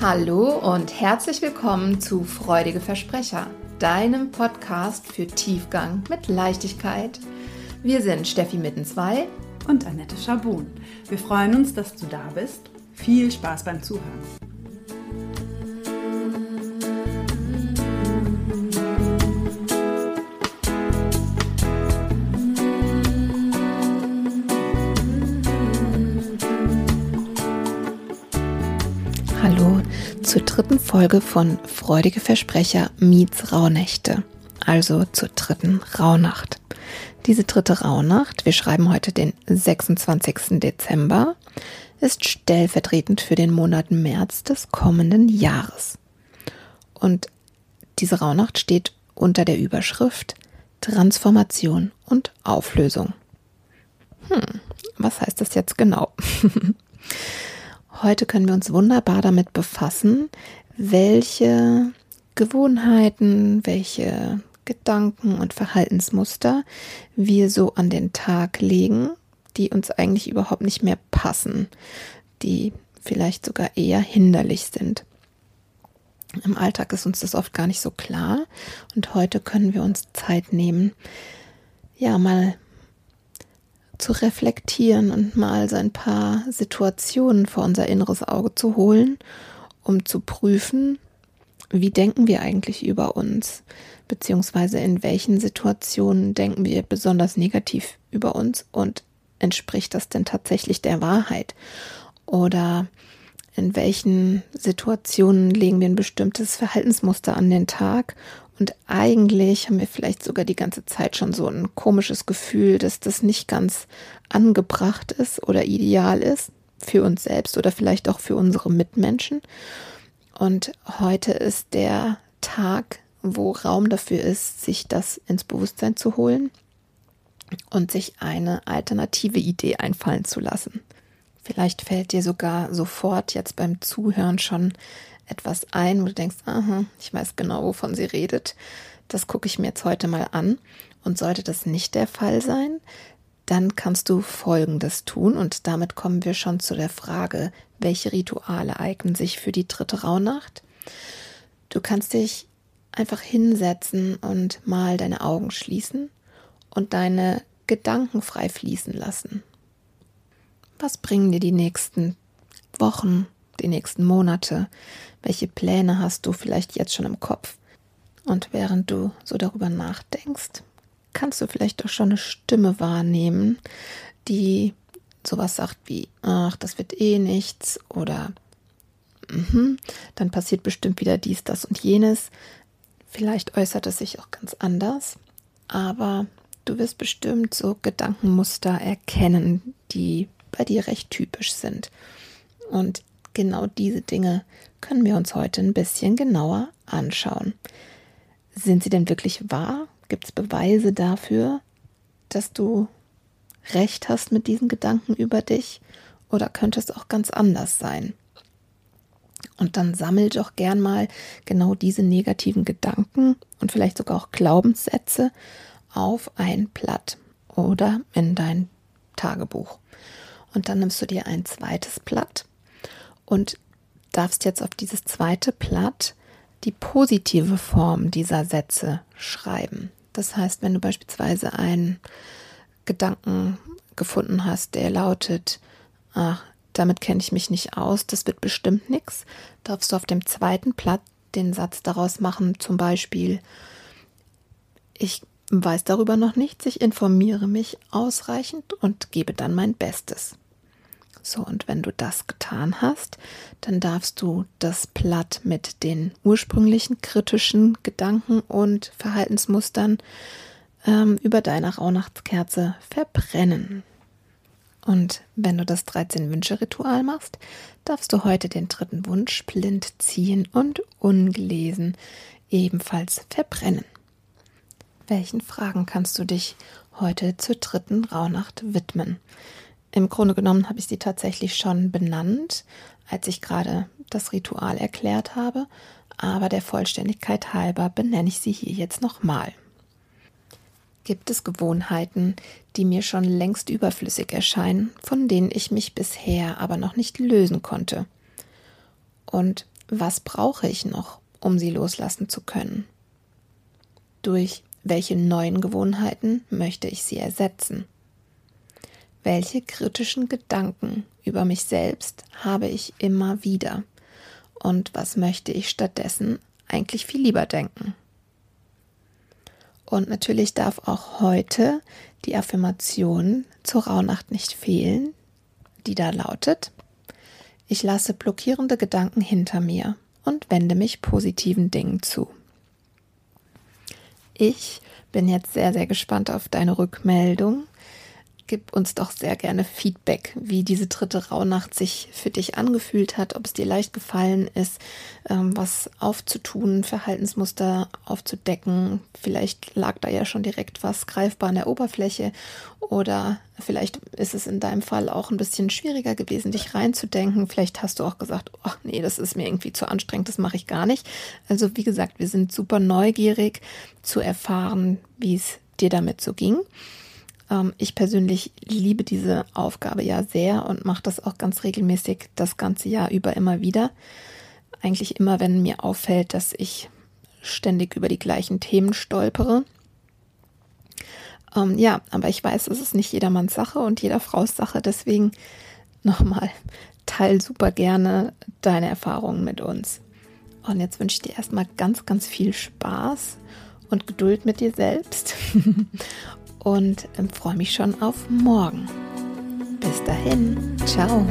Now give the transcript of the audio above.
Hallo und herzlich willkommen zu Freudige Versprecher, deinem Podcast für Tiefgang mit Leichtigkeit. Wir sind Steffi Mitten 2 und Annette Schabun. Wir freuen uns, dass du da bist. Viel Spaß beim Zuhören. Hallo zur dritten Folge von Freudige Versprecher meets Rauhnächte, also zur dritten Rauhnacht. Diese dritte Rauhnacht, wir schreiben heute den 26. Dezember, ist stellvertretend für den Monat März des kommenden Jahres. Und diese Rauhnacht steht unter der Überschrift Transformation und Auflösung. Hm, was heißt das jetzt genau? Heute können wir uns wunderbar damit befassen, welche Gewohnheiten, welche Gedanken und Verhaltensmuster wir so an den Tag legen, die uns eigentlich überhaupt nicht mehr passen, die vielleicht sogar eher hinderlich sind. Im Alltag ist uns das oft gar nicht so klar und heute können wir uns Zeit nehmen, ja, mal zu reflektieren und mal so ein paar Situationen vor unser inneres Auge zu holen, um zu prüfen, wie denken wir eigentlich über uns, beziehungsweise in welchen Situationen denken wir besonders negativ über uns und entspricht das denn tatsächlich der Wahrheit? Oder in welchen Situationen legen wir ein bestimmtes Verhaltensmuster an den Tag und eigentlich haben wir vielleicht sogar die ganze Zeit schon so ein komisches Gefühl, dass das nicht ganz angebracht ist oder ideal ist für uns selbst oder vielleicht auch für unsere Mitmenschen. Und heute ist der Tag, wo Raum dafür ist, sich das ins Bewusstsein zu holen und sich eine alternative Idee einfallen zu lassen. Vielleicht fällt dir sogar sofort jetzt beim Zuhören schon etwas ein, wo du denkst, aha, ich weiß genau, wovon sie redet. Das gucke ich mir jetzt heute mal an. Und sollte das nicht der Fall sein, dann kannst du Folgendes tun. Und damit kommen wir schon zu der Frage, welche Rituale eignen sich für die dritte Rauhnacht? Du kannst dich einfach hinsetzen und mal deine Augen schließen und deine Gedanken frei fließen lassen. Was bringen dir die nächsten Wochen, die nächsten Monate? Welche Pläne hast du vielleicht jetzt schon im Kopf? Und während du so darüber nachdenkst, kannst du vielleicht auch schon eine Stimme wahrnehmen, die sowas sagt wie, ach, das wird eh nichts oder mhm, dann passiert bestimmt wieder dies, das und jenes. Vielleicht äußert es sich auch ganz anders, aber du wirst bestimmt so Gedankenmuster erkennen, die bei dir recht typisch sind. Und genau diese Dinge können wir uns heute ein bisschen genauer anschauen. Sind sie denn wirklich wahr? Gibt es Beweise dafür, dass du recht hast mit diesen Gedanken über dich? Oder könnte es auch ganz anders sein? Und dann sammel doch gern mal genau diese negativen Gedanken und vielleicht sogar auch Glaubenssätze auf ein Blatt oder in dein Tagebuch. Und dann nimmst du dir ein zweites Blatt und darfst jetzt auf dieses zweite Blatt die positive Form dieser Sätze schreiben. Das heißt, wenn du beispielsweise einen Gedanken gefunden hast, der lautet, ach, damit kenne ich mich nicht aus, das wird bestimmt nichts, darfst du auf dem zweiten Blatt den Satz daraus machen, zum Beispiel, ich weiß darüber noch nichts, ich informiere mich ausreichend und gebe dann mein Bestes. So, und wenn du das getan hast, dann darfst du das Blatt mit den ursprünglichen kritischen Gedanken und Verhaltensmustern ähm, über deine Rauhnachtskerze verbrennen. Und wenn du das 13-Wünsche-Ritual machst, darfst du heute den dritten Wunsch blind ziehen und ungelesen ebenfalls verbrennen. Welchen Fragen kannst du dich heute zur dritten Rauhnacht widmen? Im Grunde genommen habe ich sie tatsächlich schon benannt, als ich gerade das Ritual erklärt habe, aber der Vollständigkeit halber benenne ich sie hier jetzt nochmal. Gibt es Gewohnheiten, die mir schon längst überflüssig erscheinen, von denen ich mich bisher aber noch nicht lösen konnte? Und was brauche ich noch, um sie loslassen zu können? Durch welche neuen Gewohnheiten möchte ich sie ersetzen? Welche kritischen Gedanken über mich selbst habe ich immer wieder? Und was möchte ich stattdessen eigentlich viel lieber denken? Und natürlich darf auch heute die Affirmation zur Rauhnacht nicht fehlen, die da lautet, ich lasse blockierende Gedanken hinter mir und wende mich positiven Dingen zu. Ich bin jetzt sehr, sehr gespannt auf deine Rückmeldung gib uns doch sehr gerne Feedback, wie diese dritte Rauhnacht sich für dich angefühlt hat, ob es dir leicht gefallen ist, ähm, was aufzutun, Verhaltensmuster aufzudecken. Vielleicht lag da ja schon direkt was greifbar an der Oberfläche oder vielleicht ist es in deinem Fall auch ein bisschen schwieriger gewesen, dich reinzudenken. Vielleicht hast du auch gesagt, ach nee, das ist mir irgendwie zu anstrengend, das mache ich gar nicht. Also wie gesagt, wir sind super neugierig zu erfahren, wie es dir damit so ging. Ähm, ich persönlich liebe diese Aufgabe ja sehr und mache das auch ganz regelmäßig das ganze Jahr über immer wieder. Eigentlich immer, wenn mir auffällt, dass ich ständig über die gleichen Themen stolpere. Ähm, ja, aber ich weiß, es ist nicht jedermanns Sache und jeder Frau's Sache. Deswegen nochmal, teil super gerne deine Erfahrungen mit uns. Und jetzt wünsche ich dir erstmal ganz, ganz viel Spaß und Geduld mit dir selbst. und ähm, freue mich schon auf morgen. Bis dahin, ciao.